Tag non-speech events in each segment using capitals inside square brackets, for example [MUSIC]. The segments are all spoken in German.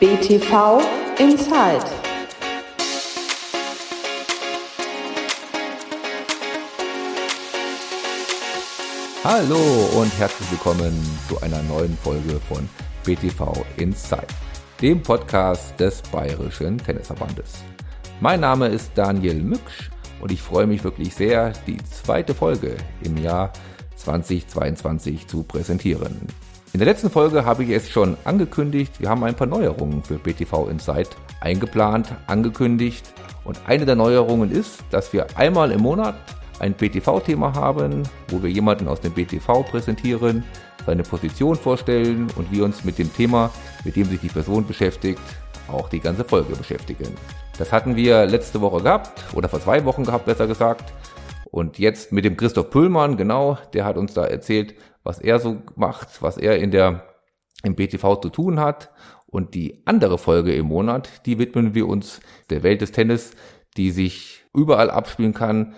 BTV Inside. Hallo und herzlich willkommen zu einer neuen Folge von BTV Inside, dem Podcast des Bayerischen Tennisverbandes. Mein Name ist Daniel Mücksch und ich freue mich wirklich sehr, die zweite Folge im Jahr 2022 zu präsentieren. In der letzten Folge habe ich es schon angekündigt, wir haben ein paar Neuerungen für BTV Insight eingeplant, angekündigt und eine der Neuerungen ist, dass wir einmal im Monat ein BTV-Thema haben, wo wir jemanden aus dem BTV präsentieren, seine Position vorstellen und wir uns mit dem Thema, mit dem sich die Person beschäftigt, auch die ganze Folge beschäftigen. Das hatten wir letzte Woche gehabt oder vor zwei Wochen gehabt, besser gesagt. Und jetzt mit dem Christoph Püllmann, genau, der hat uns da erzählt, was er so macht, was er in der, im BTV zu tun hat. Und die andere Folge im Monat, die widmen wir uns der Welt des Tennis, die sich überall abspielen kann,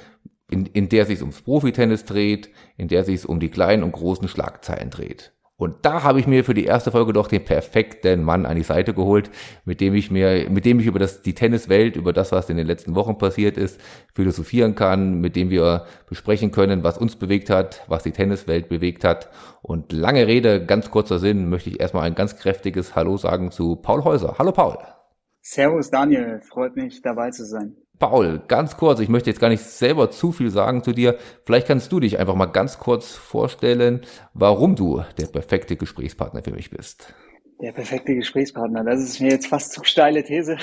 in, in der sich ums Profitennis dreht, in der sich um die kleinen und großen Schlagzeilen dreht. Und da habe ich mir für die erste Folge doch den perfekten Mann an die Seite geholt, mit dem ich mir, mit dem ich über das, die Tenniswelt, über das, was in den letzten Wochen passiert ist, philosophieren kann, mit dem wir besprechen können, was uns bewegt hat, was die Tenniswelt bewegt hat. Und lange Rede, ganz kurzer Sinn, möchte ich erstmal ein ganz kräftiges Hallo sagen zu Paul Häuser. Hallo Paul. Servus Daniel, freut mich dabei zu sein. Paul, ganz kurz, ich möchte jetzt gar nicht selber zu viel sagen zu dir. Vielleicht kannst du dich einfach mal ganz kurz vorstellen, warum du der perfekte Gesprächspartner für mich bist. Der perfekte Gesprächspartner, das ist mir jetzt fast zu steile These.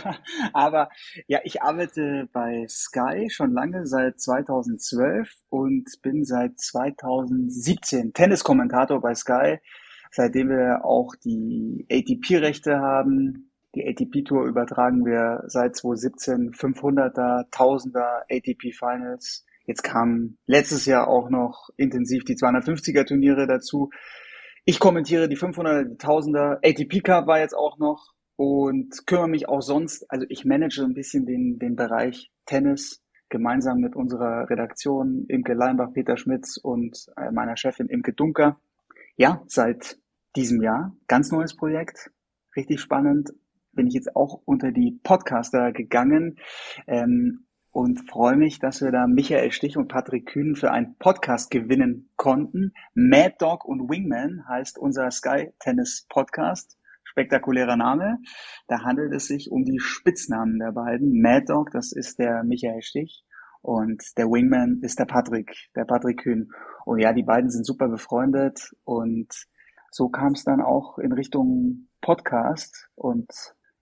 [LAUGHS] Aber ja, ich arbeite bei Sky schon lange, seit 2012 und bin seit 2017 Tenniskommentator bei Sky, seitdem wir auch die ATP-Rechte haben, die ATP-Tour übertragen wir seit 2017 500er, 1000er ATP Finals. Jetzt kamen letztes Jahr auch noch intensiv die 250er Turniere dazu. Ich kommentiere die 500er, die 1000er. ATP Cup war jetzt auch noch und kümmere mich auch sonst. Also ich manage ein bisschen den, den Bereich Tennis gemeinsam mit unserer Redaktion Imke Leinbach, Peter Schmitz und äh, meiner Chefin Imke Dunker. Ja, seit diesem Jahr. Ganz neues Projekt. Richtig spannend bin ich jetzt auch unter die Podcaster gegangen ähm, und freue mich, dass wir da Michael Stich und Patrick Kühn für einen Podcast gewinnen konnten. Mad Dog und Wingman heißt unser Sky Tennis Podcast. Spektakulärer Name. Da handelt es sich um die Spitznamen der beiden. Mad Dog, das ist der Michael Stich und der Wingman ist der Patrick, der Patrick Kühn. Und ja, die beiden sind super befreundet und so kam es dann auch in Richtung Podcast und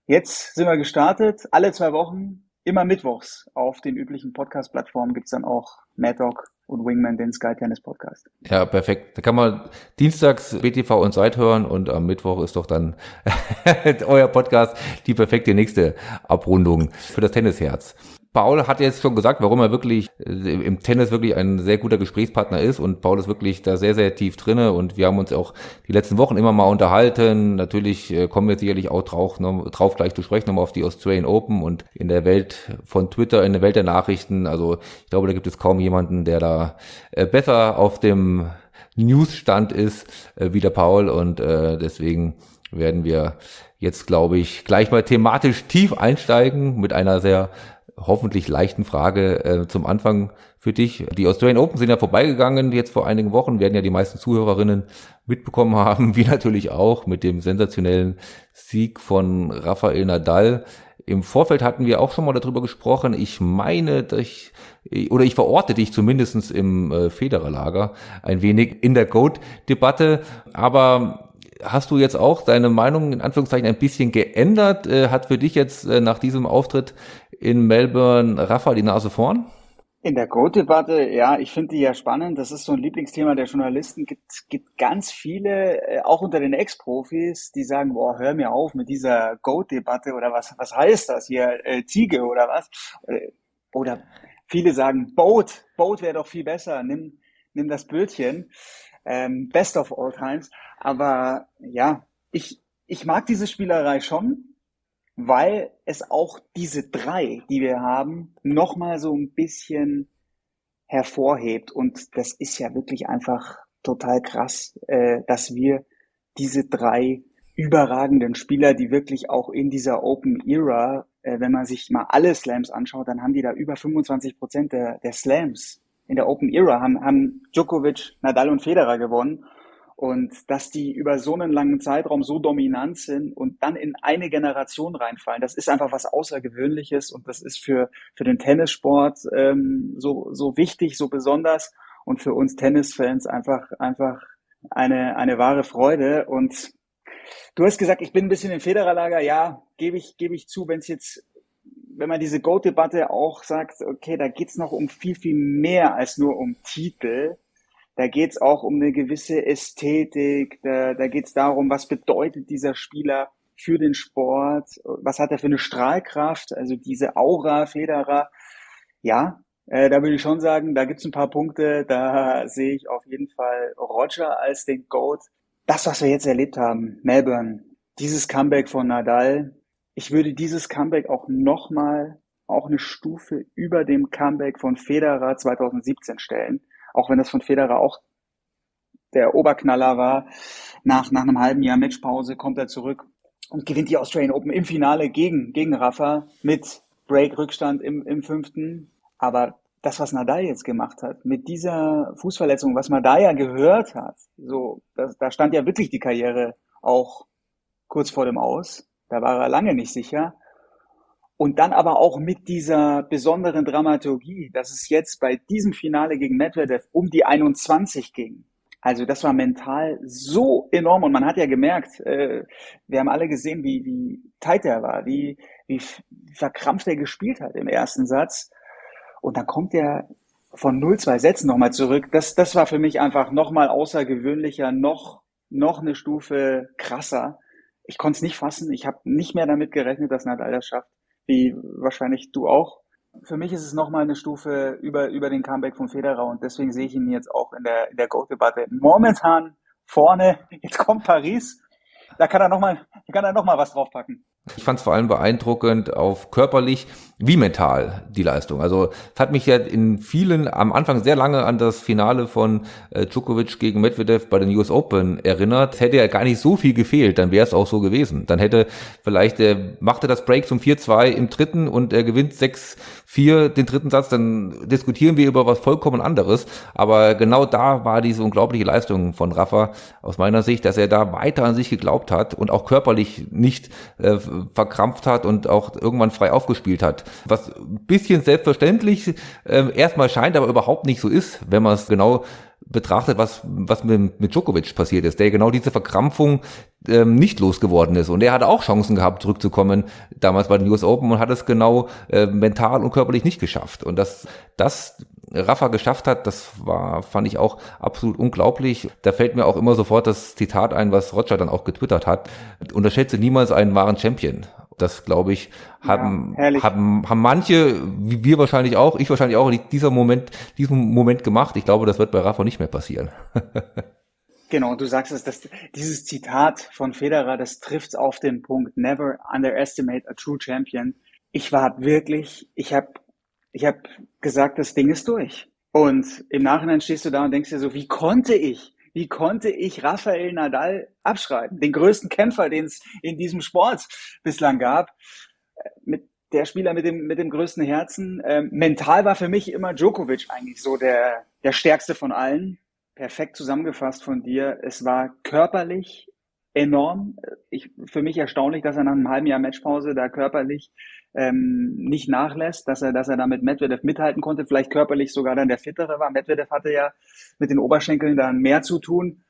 Jetzt sind wir gestartet, alle zwei Wochen, immer mittwochs auf den üblichen Podcast-Plattformen gibt's dann auch Mad Dog und Wingman, den Sky Tennis Podcast. Ja, perfekt. Da kann man dienstags BTV und Zeit hören und am Mittwoch ist doch dann [LAUGHS] euer Podcast die perfekte nächste Abrundung für das Tennisherz. Paul hat jetzt schon gesagt, warum er wirklich äh, im Tennis wirklich ein sehr guter Gesprächspartner ist und Paul ist wirklich da sehr, sehr tief drinne und wir haben uns auch die letzten Wochen immer mal unterhalten. Natürlich äh, kommen wir sicherlich auch drauf, drauf gleich zu sprechen, nochmal auf die Australian Open und in der Welt von Twitter, in der Welt der Nachrichten. Also ich glaube, da gibt es kaum jemanden, der da äh, besser auf dem Newsstand ist wie der Paul und deswegen werden wir jetzt, glaube ich, gleich mal thematisch tief einsteigen mit einer sehr hoffentlich leichten Frage äh, zum Anfang für dich. Die Australian Open sind ja vorbeigegangen jetzt vor einigen Wochen, werden ja die meisten Zuhörerinnen mitbekommen [LAUGHS] haben, wie natürlich auch mit dem sensationellen Sieg von Rafael Nadal. Im Vorfeld hatten wir auch schon mal darüber gesprochen. Ich meine, dass ich, oder ich verorte dich zumindestens im äh, Federerlager ein wenig in der Goat-Debatte. Aber hast du jetzt auch deine Meinung in Anführungszeichen ein bisschen geändert? Äh, hat für dich jetzt äh, nach diesem Auftritt in Melbourne Rafa die Nase vorn? In der Go-Debatte, ja, ich finde die ja spannend. Das ist so ein Lieblingsthema der Journalisten. Gibt gibt ganz viele, äh, auch unter den Ex-Profis, die sagen, boah, hör mir auf mit dieser Go-Debatte oder was was heißt das hier, äh, Ziege oder was? Äh, oder viele sagen, Boat, Boat wäre doch viel besser. Nimm nimm das Bötchen. Ähm, best of all times. Aber ja, ich ich mag diese Spielerei schon weil es auch diese drei, die wir haben, nochmal so ein bisschen hervorhebt. Und das ist ja wirklich einfach total krass, äh, dass wir diese drei überragenden Spieler, die wirklich auch in dieser Open Era, äh, wenn man sich mal alle Slams anschaut, dann haben die da über 25 Prozent der, der Slams in der Open Era, haben, haben Djokovic, Nadal und Federer gewonnen. Und dass die über so einen langen Zeitraum so dominant sind und dann in eine Generation reinfallen, das ist einfach was Außergewöhnliches und das ist für, für den Tennissport ähm, so, so wichtig, so besonders und für uns Tennisfans einfach, einfach eine, eine wahre Freude. Und du hast gesagt, ich bin ein bisschen im Federerlager. Ja, gebe ich, gebe ich zu, wenn es jetzt wenn man diese Goat-Debatte auch sagt, okay, da geht's noch um viel, viel mehr als nur um Titel, da geht's auch um eine gewisse Ästhetik, da, da geht's darum, was bedeutet dieser Spieler für den Sport, was hat er für eine Strahlkraft, also diese Aura Federer. Ja, äh, da würde ich schon sagen, da gibt's ein paar Punkte, da sehe ich auf jeden Fall Roger als den GOAT. Das, was wir jetzt erlebt haben, Melbourne, dieses Comeback von Nadal, ich würde dieses Comeback auch nochmal auch eine Stufe über dem Comeback von Federer 2017 stellen auch wenn das von Federer auch der Oberknaller war. Nach, nach einem halben Jahr Matchpause kommt er zurück und gewinnt die Australian Open im Finale gegen, gegen Rafa mit Break-Rückstand im, im fünften. Aber das, was Nadal jetzt gemacht hat, mit dieser Fußverletzung, was man da ja gehört hat, so, das, da stand ja wirklich die Karriere auch kurz vor dem Aus. Da war er lange nicht sicher. Und dann aber auch mit dieser besonderen Dramaturgie, dass es jetzt bei diesem Finale gegen Medvedev um die 21 ging. Also das war mental so enorm und man hat ja gemerkt, äh, wir haben alle gesehen, wie, wie tight er war, wie, wie verkrampft er gespielt hat im ersten Satz. Und dann kommt er von 0-2 Sätzen nochmal zurück. Das, das war für mich einfach nochmal außergewöhnlicher, noch, noch eine Stufe krasser. Ich konnte es nicht fassen. Ich habe nicht mehr damit gerechnet, dass Nadal das schafft wie wahrscheinlich du auch. Für mich ist es nochmal eine Stufe über, über den Comeback von Federer und deswegen sehe ich ihn jetzt auch in der, in der Goat-Debatte momentan vorne. Jetzt kommt Paris. Da kann er nochmal, kann er noch mal was draufpacken. Ich fand es vor allem beeindruckend auf körperlich wie mental die Leistung. Also es hat mich ja in vielen am Anfang sehr lange an das Finale von äh, Djokovic gegen Medvedev bei den US Open erinnert. Hätte ja gar nicht so viel gefehlt, dann wäre es auch so gewesen. Dann hätte vielleicht äh, machte das Break zum 4-2 im dritten und er gewinnt 6-4 den dritten Satz, dann diskutieren wir über was vollkommen anderes. Aber genau da war diese unglaubliche Leistung von Rafa aus meiner Sicht, dass er da weiter an sich geglaubt hat und auch körperlich nicht äh, verkrampft hat und auch irgendwann frei aufgespielt hat. Was ein bisschen selbstverständlich äh, erstmal scheint, aber überhaupt nicht so ist, wenn man es genau betrachtet, was, was mit, mit Djokovic passiert ist, der genau diese Verkrampfung ähm, nicht losgeworden ist. Und er hatte auch Chancen gehabt, zurückzukommen, damals bei den US Open und hat es genau äh, mental und körperlich nicht geschafft. Und das, das Rafa geschafft hat, das war, fand ich auch absolut unglaublich. Da fällt mir auch immer sofort das Zitat ein, was Roger dann auch getwittert hat. Unterschätze niemals einen wahren Champion. Das, glaube ich, haben, ja, haben, haben manche, wie wir wahrscheinlich auch, ich wahrscheinlich auch, dieser Moment, diesen Moment gemacht. Ich glaube, das wird bei Rafa nicht mehr passieren. [LAUGHS] Genau, du sagst es, dass dieses Zitat von Federer, das trifft auf den Punkt. Never underestimate a true champion. Ich war wirklich, ich habe ich habe gesagt, das Ding ist durch. Und im Nachhinein stehst du da und denkst dir so, wie konnte ich, wie konnte ich Rafael Nadal abschreiben? Den größten Kämpfer, den es in diesem Sport bislang gab. Mit der Spieler mit dem, mit dem größten Herzen. Ähm, mental war für mich immer Djokovic eigentlich so der, der stärkste von allen. Perfekt zusammengefasst von dir. Es war körperlich enorm. Ich, für mich erstaunlich, dass er nach einem halben Jahr Matchpause da körperlich ähm, nicht nachlässt, dass er, dass er da mit Medvedev mithalten konnte, vielleicht körperlich sogar dann der Fittere war. Medvedev hatte ja mit den Oberschenkeln dann mehr zu tun,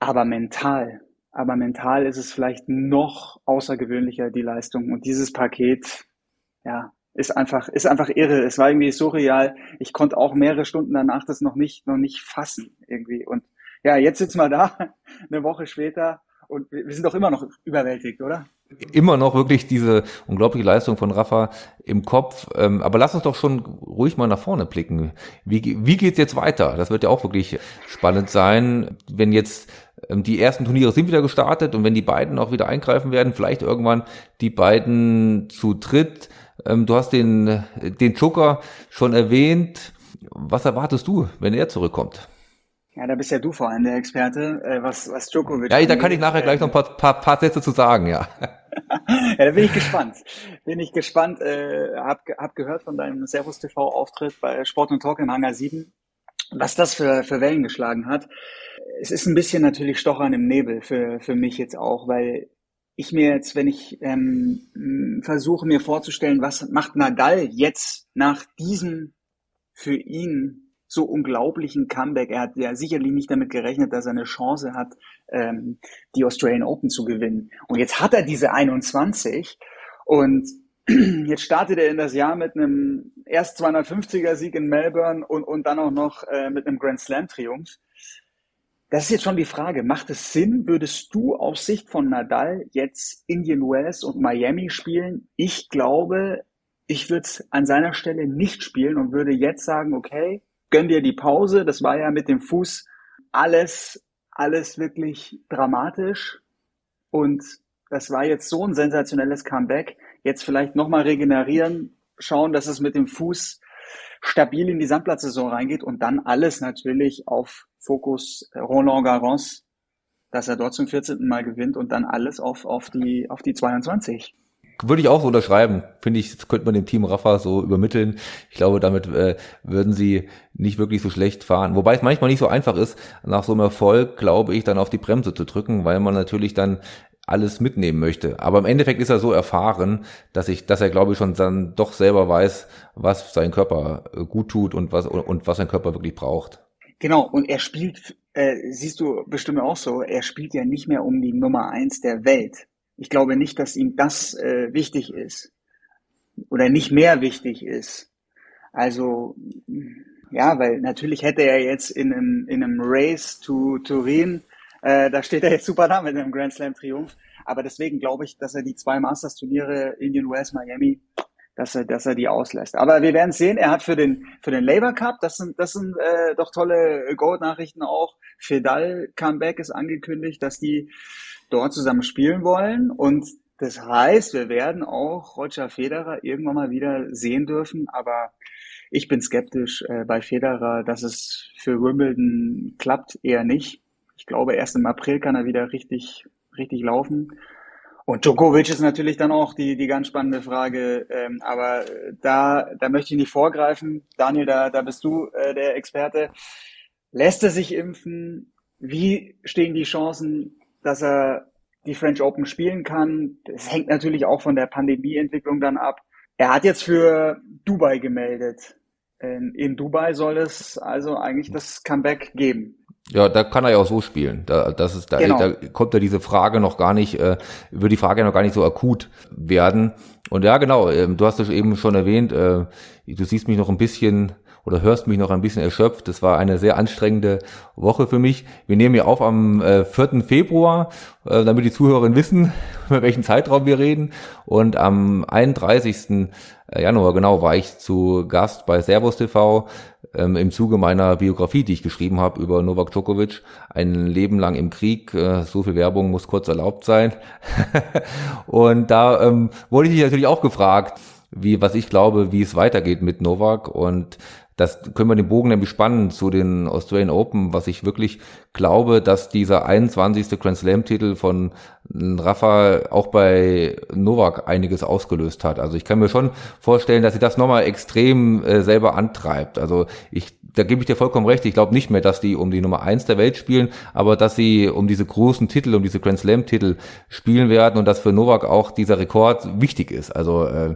aber mental, aber mental ist es vielleicht noch außergewöhnlicher, die Leistung. Und dieses Paket, ja, ist einfach, ist einfach irre. Es war irgendwie surreal. Ich konnte auch mehrere Stunden danach das noch nicht, noch nicht fassen irgendwie. Und ja, jetzt sitzen wir da, [LAUGHS] eine Woche später und wir sind doch immer noch überwältigt, oder? Immer noch wirklich diese unglaubliche Leistung von Rafa im Kopf. Ähm, aber lass uns doch schon ruhig mal nach vorne blicken. Wie, wie geht's jetzt weiter? Das wird ja auch wirklich spannend sein, wenn jetzt ähm, die ersten Turniere sind wieder gestartet und wenn die beiden auch wieder eingreifen werden, vielleicht irgendwann die beiden zu dritt. Ähm, du hast den, den Joker schon erwähnt. Was erwartest du, wenn er zurückkommt? Ja, da bist ja du vor allem der Experte, äh, was, was Djokovic. Ja, da kann ich nachher gleich noch ein paar, paar, paar Sätze zu sagen, ja. [LAUGHS] ja, da bin ich gespannt. Bin ich gespannt. Äh, hab, hab gehört von deinem Servus TV Auftritt bei Sport und Talk im Hangar 7, was das für, für Wellen geschlagen hat. Es ist ein bisschen natürlich Stochern im Nebel für, für mich jetzt auch, weil ich mir jetzt, wenn ich ähm, versuche mir vorzustellen, was macht Nadal jetzt nach diesem für ihn so unglaublichen Comeback. Er hat ja sicherlich nicht damit gerechnet, dass er eine Chance hat, ähm, die Australian Open zu gewinnen. Und jetzt hat er diese 21 und [CLEARS THROAT] jetzt startet er in das Jahr mit einem erst 250er Sieg in Melbourne und, und dann auch noch äh, mit einem Grand Slam Triumph. Das ist jetzt schon die Frage. Macht es Sinn, würdest du aus Sicht von Nadal jetzt Indian Wells und Miami spielen? Ich glaube, ich würde es an seiner Stelle nicht spielen und würde jetzt sagen, okay, gönn dir die Pause. Das war ja mit dem Fuß alles, alles wirklich dramatisch. Und das war jetzt so ein sensationelles Comeback. Jetzt vielleicht nochmal regenerieren, schauen, dass es mit dem Fuß stabil in die Sandplatzsaison reingeht und dann alles natürlich auf Fokus Roland Garros, dass er dort zum 14. Mal gewinnt und dann alles auf, auf die, auf die 22. Würde ich auch so unterschreiben. Finde ich, das könnte man dem Team Rafa so übermitteln. Ich glaube, damit äh, würden sie nicht wirklich so schlecht fahren. Wobei es manchmal nicht so einfach ist, nach so einem Erfolg, glaube ich, dann auf die Bremse zu drücken, weil man natürlich dann alles mitnehmen möchte. Aber im Endeffekt ist er so erfahren, dass ich, dass er glaube ich schon dann doch selber weiß, was sein Körper äh, gut tut und was und was sein Körper wirklich braucht. Genau. Und er spielt, äh, siehst du bestimmt auch so, er spielt ja nicht mehr um die Nummer eins der Welt. Ich glaube nicht, dass ihm das äh, wichtig ist oder nicht mehr wichtig ist. Also ja, weil natürlich hätte er jetzt in einem, in einem Race to Turin, äh, da steht er jetzt super da mit einem Grand Slam Triumph. Aber deswegen glaube ich, dass er die zwei Masters Turniere Indian Wells Miami, dass er, dass er die auslässt. Aber wir werden sehen. Er hat für den für den Labour Cup, das sind das sind äh, doch tolle Gold Nachrichten auch. Fedal Comeback ist angekündigt, dass die dort zusammen spielen wollen. Und das heißt, wir werden auch Roger Federer irgendwann mal wieder sehen dürfen. Aber ich bin skeptisch äh, bei Federer, dass es für Wimbledon klappt, eher nicht. Ich glaube, erst im April kann er wieder richtig, richtig laufen. Und Djokovic ist natürlich dann auch die, die ganz spannende Frage. Ähm, aber da, da möchte ich nicht vorgreifen. Daniel, da, da bist du äh, der Experte. Lässt er sich impfen? Wie stehen die Chancen? Dass er die French Open spielen kann. Das hängt natürlich auch von der Pandemieentwicklung dann ab. Er hat jetzt für Dubai gemeldet. In Dubai soll es also eigentlich das Comeback geben. Ja, da kann er ja auch so spielen. Da, das ist, da, genau. da kommt ja diese Frage noch gar nicht, äh, würde die Frage noch gar nicht so akut werden. Und ja, genau, äh, du hast es eben schon erwähnt, äh, du siehst mich noch ein bisschen oder hörst mich noch ein bisschen erschöpft. Das war eine sehr anstrengende Woche für mich. Wir nehmen hier auf am äh, 4. Februar, äh, damit die Zuhörerinnen wissen, [LAUGHS] über welchen Zeitraum wir reden. Und am 31. Äh, Januar, genau, war ich zu Gast bei Servus TV ähm, im Zuge meiner Biografie, die ich geschrieben habe über Novak Djokovic. Ein Leben lang im Krieg, äh, so viel Werbung muss kurz erlaubt sein. [LAUGHS] und da ähm, wurde ich natürlich auch gefragt, wie, was ich glaube, wie es weitergeht mit Novak und das können wir den Bogen nämlich spannen zu den Australian Open, was ich wirklich glaube, dass dieser 21. Grand Slam Titel von Rafa auch bei Novak einiges ausgelöst hat. Also ich kann mir schon vorstellen, dass sie das nochmal extrem äh, selber antreibt. Also ich da gebe ich dir vollkommen recht. Ich glaube nicht mehr, dass die um die Nummer eins der Welt spielen, aber dass sie um diese großen Titel, um diese Grand Slam Titel spielen werden und dass für Novak auch dieser Rekord wichtig ist. Also äh,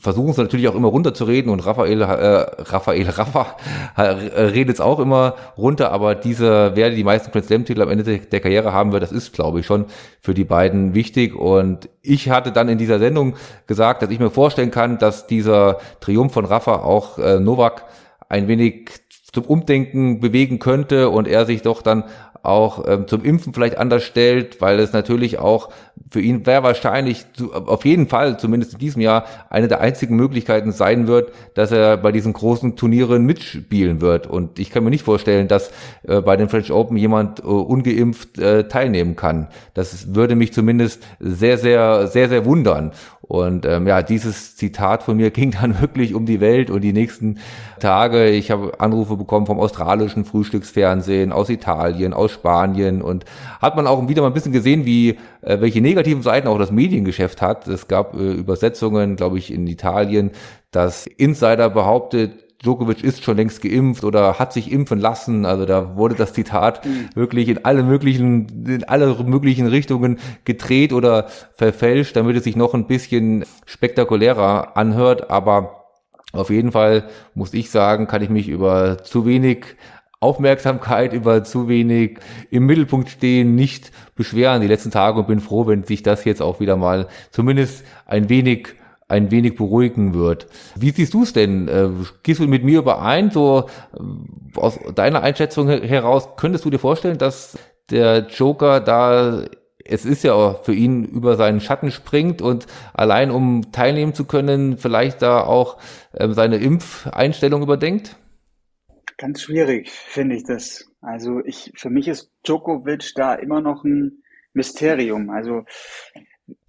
versuchen sie natürlich auch immer runterzureden und Raphael, äh, Raphael [LAUGHS] Rafa äh, redet es auch immer runter, aber dieser, wer die meisten Grand Slam Titel am Ende der Karriere haben wird, das ist, glaube ich, schon für die beiden wichtig. Und ich hatte dann in dieser Sendung gesagt, dass ich mir vorstellen kann, dass dieser Triumph von Rafa auch äh, Novak ein wenig zum Umdenken bewegen könnte und er sich doch dann auch ähm, zum Impfen vielleicht anders stellt, weil es natürlich auch für ihn wäre wahrscheinlich zu, auf jeden Fall, zumindest in diesem Jahr, eine der einzigen Möglichkeiten sein wird, dass er bei diesen großen Turnieren mitspielen wird. Und ich kann mir nicht vorstellen, dass äh, bei den French Open jemand äh, ungeimpft äh, teilnehmen kann. Das würde mich zumindest sehr, sehr, sehr, sehr wundern. Und ähm, ja, dieses Zitat von mir [LAUGHS] ging dann wirklich um die Welt und die nächsten Tage. Ich habe Anrufe bekommen vom australischen Frühstücksfernsehen, aus Italien, aus Spanien und hat man auch wieder mal ein bisschen gesehen, wie äh, welche negativen Seiten auch das Mediengeschäft hat. Es gab äh, Übersetzungen, glaube ich, in Italien, dass Insider behauptet, Djokovic ist schon längst geimpft oder hat sich impfen lassen. Also da wurde das Zitat [LAUGHS] mhm. wirklich in alle möglichen, in alle möglichen Richtungen gedreht oder verfälscht, damit es sich noch ein bisschen spektakulärer anhört. Aber auf jeden Fall muss ich sagen, kann ich mich über zu wenig Aufmerksamkeit, über zu wenig im Mittelpunkt stehen, nicht beschweren die letzten Tage und bin froh, wenn sich das jetzt auch wieder mal zumindest ein wenig ein wenig beruhigen wird. Wie siehst du es denn? Äh, gehst du mit mir überein? So äh, aus deiner Einschätzung heraus, könntest du dir vorstellen, dass der Joker da es ist ja für ihn über seinen Schatten springt und allein um teilnehmen zu können, vielleicht da auch äh, seine Impfeinstellung überdenkt? Ganz schwierig, finde ich das. Also ich, für mich ist Djokovic da immer noch ein Mysterium. Also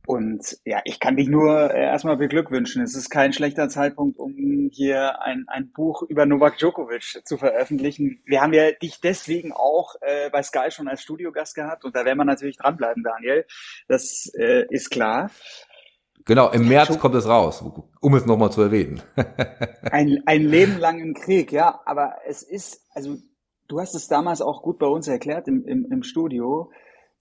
und ja, ich kann dich nur äh, erstmal beglückwünschen. Es ist kein schlechter Zeitpunkt, um hier ein, ein Buch über Novak Djokovic zu veröffentlichen. Wir haben ja dich deswegen auch äh, bei Sky schon als Studiogast gehabt und da werden wir natürlich dranbleiben, Daniel. Das äh, ist klar. Genau, im März kommt es raus, um es nochmal zu erwähnen. [LAUGHS] ein, ein Leben lang im Krieg, ja, aber es ist, also du hast es damals auch gut bei uns erklärt im, im, im Studio.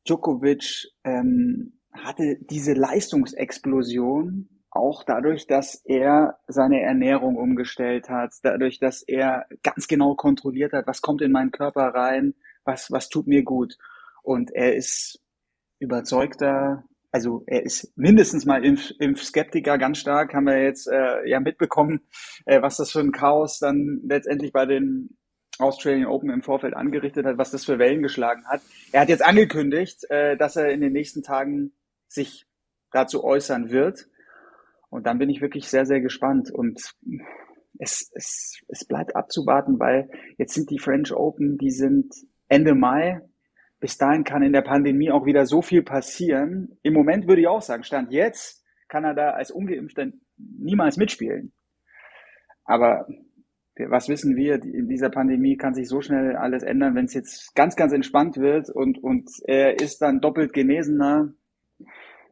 Djokovic ähm, hatte diese Leistungsexplosion auch dadurch, dass er seine Ernährung umgestellt hat, dadurch, dass er ganz genau kontrolliert hat, was kommt in meinen Körper rein, was, was tut mir gut. Und er ist überzeugter, also er ist mindestens mal Impf, Impfskeptiker ganz stark, haben wir jetzt äh, ja mitbekommen, äh, was das für ein Chaos dann letztendlich bei den Australian Open im Vorfeld angerichtet hat, was das für Wellen geschlagen hat. Er hat jetzt angekündigt, äh, dass er in den nächsten Tagen sich dazu äußern wird. Und dann bin ich wirklich sehr, sehr gespannt. Und es, es, es bleibt abzuwarten, weil jetzt sind die French Open, die sind Ende Mai. Bis dahin kann in der Pandemie auch wieder so viel passieren. Im Moment würde ich auch sagen, Stand jetzt kann er da als Ungeimpfter niemals mitspielen. Aber was wissen wir? In dieser Pandemie kann sich so schnell alles ändern, wenn es jetzt ganz, ganz entspannt wird und, und er ist dann doppelt Genesener.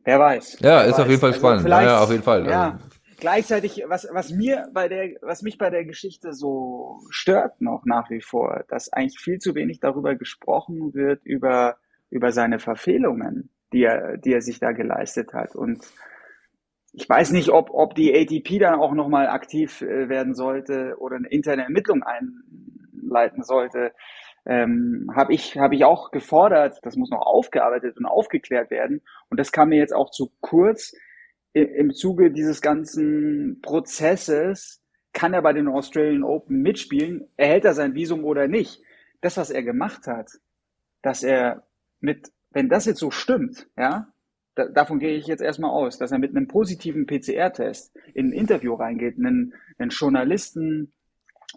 Wer weiß. Ja, wer ist weiß. auf jeden Fall also spannend. Ja, ja, auf jeden Fall. Ja, also gleichzeitig, was, was mir bei der, was mich bei der Geschichte so stört noch nach wie vor, dass eigentlich viel zu wenig darüber gesprochen wird, über, über seine Verfehlungen, die er, die er sich da geleistet hat. Und ich weiß nicht, ob, ob die ATP dann auch nochmal aktiv äh, werden sollte oder eine interne Ermittlung einleiten sollte ähm, habe ich, hab ich auch gefordert, das muss noch aufgearbeitet und aufgeklärt werden. Und das kam mir jetzt auch zu kurz. Im Zuge dieses ganzen Prozesses kann er bei den Australian Open mitspielen, erhält er sein Visum oder nicht. Das, was er gemacht hat, dass er mit, wenn das jetzt so stimmt, ja, da, davon gehe ich jetzt erstmal aus, dass er mit einem positiven PCR-Test in ein Interview reingeht, einen, einen Journalisten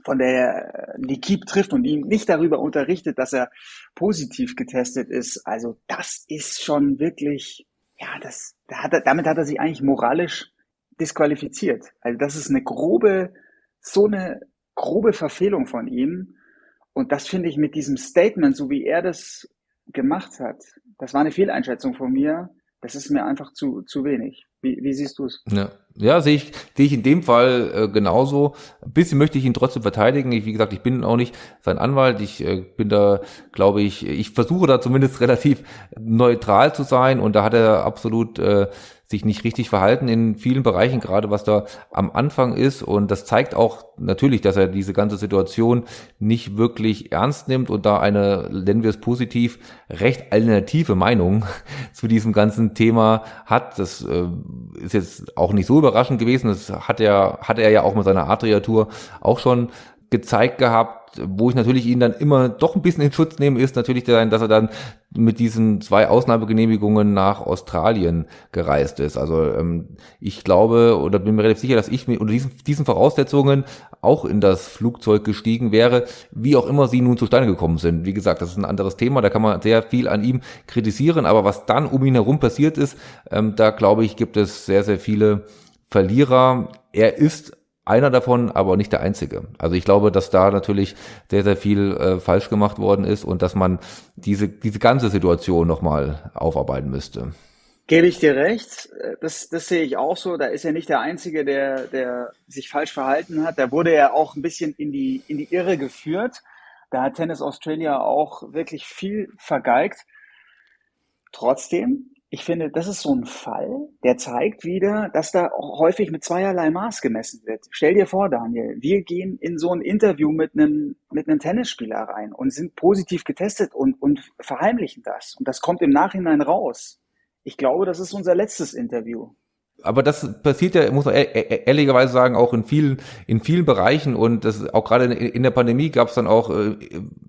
von der L'Equipe trifft und ihn nicht darüber unterrichtet, dass er positiv getestet ist. Also das ist schon wirklich, ja, das, da hat er, damit hat er sich eigentlich moralisch disqualifiziert. Also das ist eine grobe, so eine grobe Verfehlung von ihm. Und das finde ich mit diesem Statement, so wie er das gemacht hat, das war eine Fehleinschätzung von mir. Das ist mir einfach zu, zu wenig. Wie, wie siehst du es? Ja. Ja, sehe ich, sehe ich in dem Fall äh, genauso. Ein bisschen möchte ich ihn trotzdem verteidigen. Ich, wie gesagt, ich bin auch nicht sein Anwalt. Ich äh, bin da, glaube ich, ich versuche da zumindest [LAUGHS] relativ neutral zu sein und da hat er absolut äh, sich nicht richtig verhalten in vielen Bereichen, gerade was da am Anfang ist. Und das zeigt auch natürlich, dass er diese ganze Situation nicht wirklich ernst nimmt und da eine, nennen wir es positiv, recht alternative Meinung [LAUGHS] zu diesem ganzen Thema hat. Das äh, ist jetzt auch nicht so überraschend gewesen. Das hat er, hat er ja auch mit seiner Adria-Tour auch schon gezeigt gehabt, wo ich natürlich ihn dann immer doch ein bisschen in Schutz nehme, ist natürlich, der, dass er dann mit diesen zwei Ausnahmegenehmigungen nach Australien gereist ist. Also ähm, ich glaube oder bin mir relativ sicher, dass ich unter diesen, diesen Voraussetzungen auch in das Flugzeug gestiegen wäre, wie auch immer sie nun zustande gekommen sind. Wie gesagt, das ist ein anderes Thema, da kann man sehr viel an ihm kritisieren, aber was dann um ihn herum passiert ist, ähm, da glaube ich, gibt es sehr, sehr viele Verlierer. Er ist einer davon, aber nicht der einzige. Also ich glaube, dass da natürlich sehr, sehr viel äh, falsch gemacht worden ist und dass man diese, diese ganze Situation nochmal aufarbeiten müsste. Gebe ich dir recht. Das, das sehe ich auch so. Da ist er nicht der Einzige, der, der sich falsch verhalten hat. Da wurde er auch ein bisschen in die, in die Irre geführt. Da hat Tennis Australia auch wirklich viel vergeigt. Trotzdem ich finde, das ist so ein Fall, der zeigt wieder, dass da häufig mit zweierlei Maß gemessen wird. Stell dir vor, Daniel, wir gehen in so ein Interview mit einem, mit einem Tennisspieler rein und sind positiv getestet und, und verheimlichen das. Und das kommt im Nachhinein raus. Ich glaube, das ist unser letztes Interview aber das passiert ja, muss man e-, e-, ehrlicherweise sagen, auch in vielen, in vielen Bereichen und das auch gerade in, der Pandemie gab es dann auch äh,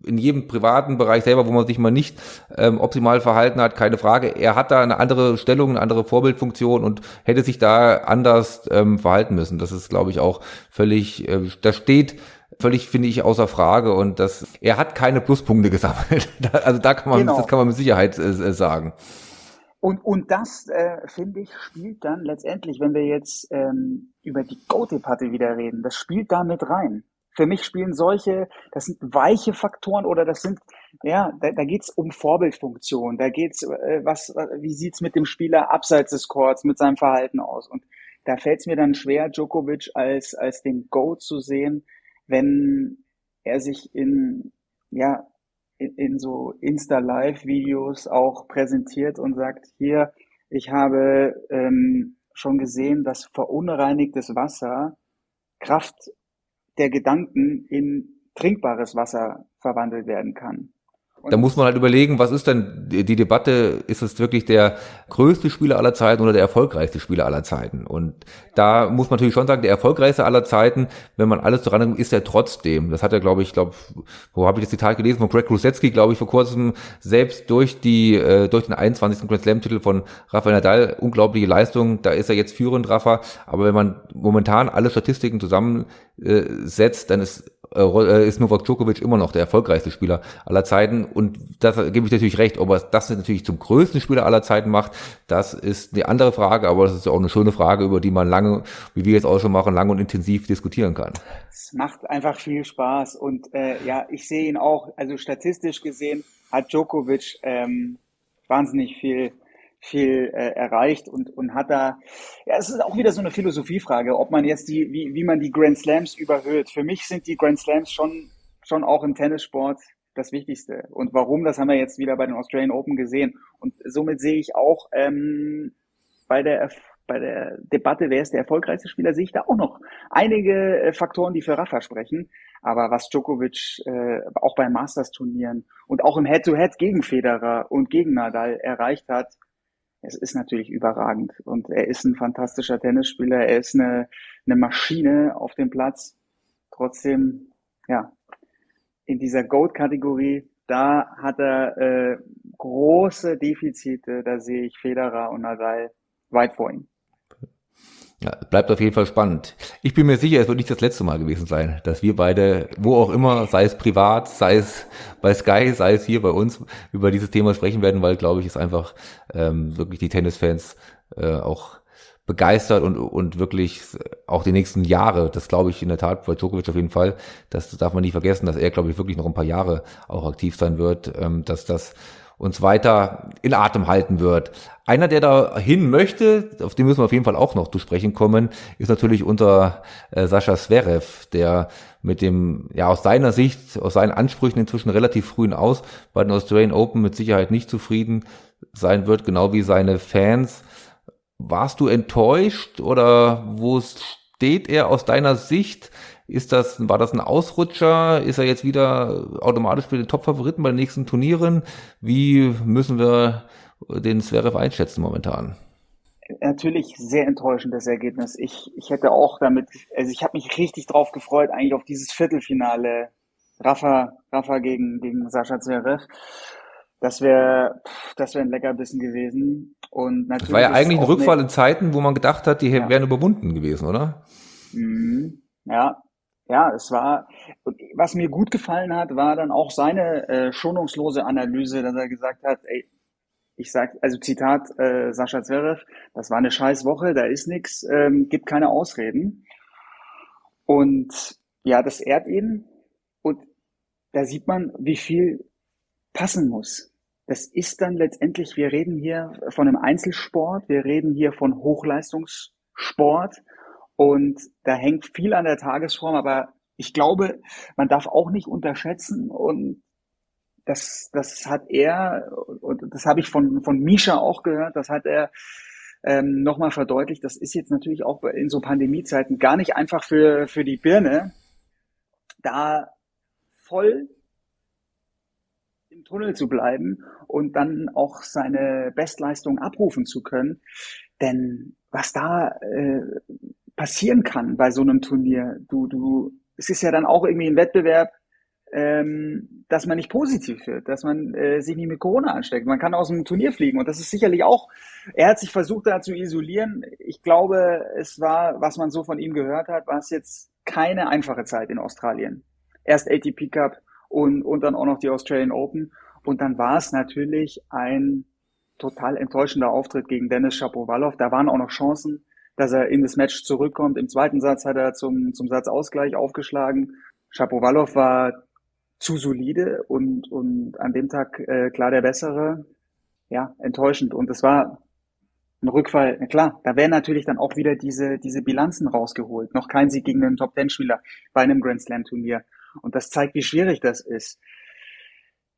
in jedem privaten Bereich selber, wo man sich mal nicht ähm, optimal verhalten hat, keine Frage. Er hat da eine andere Stellung, eine andere Vorbildfunktion und hätte sich da anders ähm, verhalten müssen. Das ist, glaube ich, auch völlig, äh, das steht völlig, finde ich, außer Frage und das, er hat keine Pluspunkte gesammelt. [LAUGHS] also da kann man, genau. das kann man mit Sicherheit äh, sagen. Und, und das, äh, finde ich, spielt dann letztendlich, wenn wir jetzt ähm, über die Go-Debatte wieder reden, das spielt da mit rein. Für mich spielen solche, das sind weiche Faktoren oder das sind, ja, da, da geht es um Vorbildfunktion, da geht's, äh, was, wie sieht's mit dem Spieler abseits des Courts, mit seinem Verhalten aus. Und da fällt es mir dann schwer, Djokovic als, als den Go zu sehen, wenn er sich in, ja, in, in so Insta-Live-Videos auch präsentiert und sagt, hier, ich habe ähm, schon gesehen, dass verunreinigtes Wasser Kraft der Gedanken in trinkbares Wasser verwandelt werden kann da muss man halt überlegen, was ist denn die, Debatte, ist es wirklich der größte Spieler aller Zeiten oder der erfolgreichste Spieler aller Zeiten? Und da muss man natürlich schon sagen, der erfolgreichste aller Zeiten, wenn man alles daran nimmt, ist er trotzdem. Das hat er, glaube ich, glaube, wo habe ich das Zitat gelesen von Greg Rusetzky, glaube ich, vor kurzem selbst durch die äh, durch den 21. Grand Slam Titel von Rafael Nadal unglaubliche Leistung. Da ist er jetzt führend, Rafa. Aber wenn man momentan alle Statistiken zusammensetzt, dann ist äh, äh, ist Novak Djokovic immer noch der erfolgreichste Spieler aller Zeiten. Und das gebe ich natürlich recht. Ob er das natürlich zum größten Spieler aller Zeiten macht, das ist eine andere Frage, aber das ist auch eine schöne Frage, über die man lange, wie wir jetzt auch schon machen, lange und intensiv diskutieren kann. Es macht einfach viel Spaß. Und äh, ja, ich sehe ihn auch, also statistisch gesehen hat Djokovic ähm, wahnsinnig viel viel äh, erreicht und, und hat da, ja, es ist auch wieder so eine Philosophiefrage, ob man jetzt die, wie, wie man die Grand Slams überhöht. Für mich sind die Grand Slams schon, schon auch im Tennissport das Wichtigste. Und warum, das haben wir jetzt wieder bei den Australian Open gesehen. Und somit sehe ich auch ähm, bei der bei der Debatte, wer ist der erfolgreichste Spieler, sehe ich da auch noch einige äh, Faktoren, die für Rafa sprechen. Aber was Djokovic äh, auch bei Masters-Turnieren und auch im Head-to-Head -Head gegen Federer und gegen Nadal erreicht hat, es ist natürlich überragend. Und er ist ein fantastischer Tennisspieler, er ist eine, eine Maschine auf dem Platz. Trotzdem, ja, in dieser Goat-Kategorie, da hat er äh, große Defizite. Da sehe ich Federer und Nadal weit vor ihm. Ja, bleibt auf jeden Fall spannend. Ich bin mir sicher, es wird nicht das letzte Mal gewesen sein, dass wir beide, wo auch immer, sei es privat, sei es bei Sky, sei es hier bei uns, über dieses Thema sprechen werden, weil, glaube ich, es einfach ähm, wirklich die Tennisfans äh, auch begeistert und, und wirklich auch die nächsten Jahre, das glaube ich in der Tat bei Djokovic auf jeden Fall, das darf man nicht vergessen, dass er, glaube ich, wirklich noch ein paar Jahre auch aktiv sein wird, ähm, dass das uns weiter in Atem halten wird. Einer, der da hin möchte, auf den müssen wir auf jeden Fall auch noch zu sprechen kommen, ist natürlich unser äh, Sascha Zverev, der mit dem, ja, aus seiner Sicht, aus seinen Ansprüchen inzwischen relativ frühen aus bei den Australian Open mit Sicherheit nicht zufrieden sein wird, genau wie seine Fans. Warst du enttäuscht oder wo steht er aus deiner Sicht? Ist das, war das ein Ausrutscher? Ist er jetzt wieder automatisch für den Top-Favoriten bei den nächsten Turnieren? Wie müssen wir den Zverev einschätzen momentan? natürlich sehr enttäuschendes Ergebnis. Ich, ich hätte auch damit, also ich habe mich richtig drauf gefreut, eigentlich auf dieses Viertelfinale Rafa, Rafa gegen, gegen Sascha Zverev. Das wäre, das wäre ein Leckerbissen gewesen. Und natürlich. Das war ja eigentlich ein Rückfall in Zeiten, wo man gedacht hat, die ja. wären überwunden gewesen, oder? Mhm. Ja, ja, es war, was mir gut gefallen hat, war dann auch seine äh, schonungslose Analyse, dass er gesagt hat, ey, ich sag, also Zitat äh, Sascha Zverev, das war eine scheiß Woche, da ist nix, ähm, gibt keine Ausreden. Und ja, das ehrt ihn. Und da sieht man, wie viel passen muss. Das ist dann letztendlich, wir reden hier von einem Einzelsport, wir reden hier von Hochleistungssport. Und da hängt viel an der Tagesform, aber ich glaube, man darf auch nicht unterschätzen und das, das hat er, und das habe ich von, von Misha auch gehört, das hat er ähm, nochmal verdeutlicht, das ist jetzt natürlich auch in so Pandemiezeiten gar nicht einfach für, für die Birne, da voll Tunnel zu bleiben und dann auch seine Bestleistung abrufen zu können. Denn was da äh, passieren kann bei so einem Turnier, du, du, es ist ja dann auch irgendwie ein Wettbewerb, ähm, dass man nicht positiv wird, dass man äh, sich nicht mit Corona ansteckt. Man kann aus dem Turnier fliegen und das ist sicherlich auch, er hat sich versucht da zu isolieren. Ich glaube, es war, was man so von ihm gehört hat, war es jetzt keine einfache Zeit in Australien. Erst ATP Cup und, und dann auch noch die Australian Open und dann war es natürlich ein total enttäuschender Auftritt gegen Dennis Shapovalov. Da waren auch noch Chancen, dass er in das Match zurückkommt. Im zweiten Satz hat er zum, zum Satzausgleich aufgeschlagen. Shapovalov war zu solide und, und an dem Tag äh, klar der Bessere. Ja, enttäuschend. Und es war ein Rückfall. Na klar, da werden natürlich dann auch wieder diese, diese Bilanzen top Noch kein Sieg gegen einen Top-Ten-Spieler bei einem Grand Slam-Turnier. Und das zeigt, wie schwierig das ist.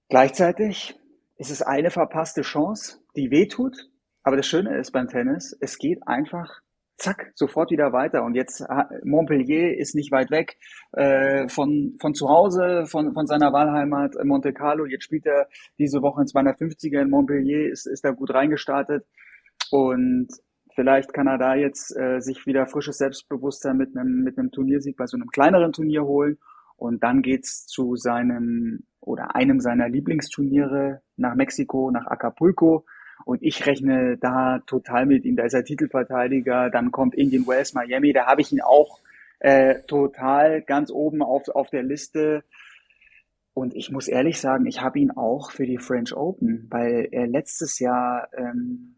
Gleichzeitig ist es eine verpasste Chance, die wehtut. Aber das Schöne ist beim Tennis, es geht einfach zack, sofort wieder weiter. Und jetzt Montpellier ist nicht weit weg äh, von, von zu Hause, von, von seiner Wahlheimat äh, Monte Carlo. Jetzt spielt er diese Woche in 250er in Montpellier, ist, ist da gut reingestartet. Und vielleicht kann er da jetzt äh, sich wieder frisches Selbstbewusstsein mit einem, mit einem Turniersieg bei so einem kleineren Turnier holen. Und dann geht's zu seinem oder einem seiner Lieblingsturniere nach Mexiko, nach Acapulco. Und ich rechne da total mit ihm. Da ist er Titelverteidiger. Dann kommt Indian Wells, Miami. Da habe ich ihn auch äh, total ganz oben auf, auf der Liste. Und ich muss ehrlich sagen, ich habe ihn auch für die French Open, weil er letztes Jahr, ähm,